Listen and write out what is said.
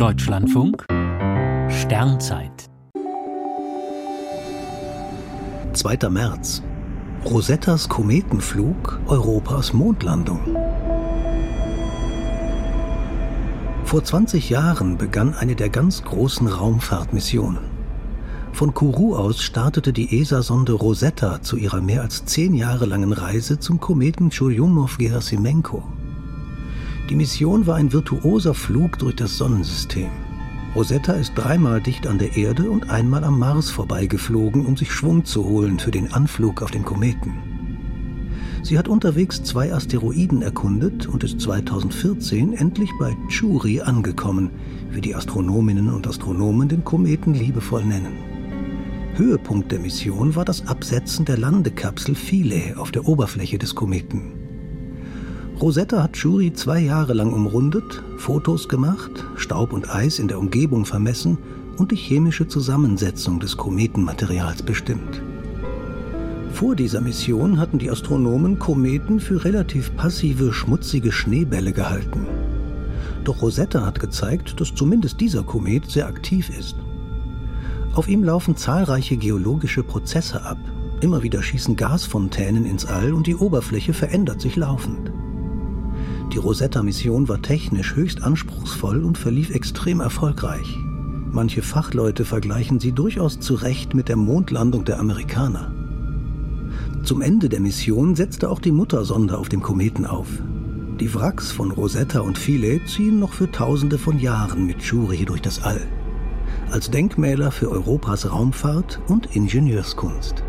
Deutschlandfunk Sternzeit 2. März Rosettas Kometenflug, Europas Mondlandung. Vor 20 Jahren begann eine der ganz großen Raumfahrtmissionen. Von Kourou aus startete die ESA-Sonde Rosetta zu ihrer mehr als zehn Jahre langen Reise zum Kometen Churyumov-Gerasimenko. Die Mission war ein virtuoser Flug durch das Sonnensystem. Rosetta ist dreimal dicht an der Erde und einmal am Mars vorbeigeflogen, um sich Schwung zu holen für den Anflug auf den Kometen. Sie hat unterwegs zwei Asteroiden erkundet und ist 2014 endlich bei Churi angekommen, wie die Astronominnen und Astronomen den Kometen liebevoll nennen. Höhepunkt der Mission war das Absetzen der Landekapsel Philae auf der Oberfläche des Kometen. Rosetta hat Shuri zwei Jahre lang umrundet, Fotos gemacht, Staub und Eis in der Umgebung vermessen und die chemische Zusammensetzung des Kometenmaterials bestimmt. Vor dieser Mission hatten die Astronomen Kometen für relativ passive, schmutzige Schneebälle gehalten. Doch Rosetta hat gezeigt, dass zumindest dieser Komet sehr aktiv ist. Auf ihm laufen zahlreiche geologische Prozesse ab. Immer wieder schießen Gasfontänen ins All und die Oberfläche verändert sich laufend. Die Rosetta-Mission war technisch höchst anspruchsvoll und verlief extrem erfolgreich. Manche Fachleute vergleichen sie durchaus zu Recht mit der Mondlandung der Amerikaner. Zum Ende der Mission setzte auch die Muttersonde auf dem Kometen auf. Die Wracks von Rosetta und Philae ziehen noch für Tausende von Jahren mit Shuri durch das All. Als Denkmäler für Europas Raumfahrt und Ingenieurskunst.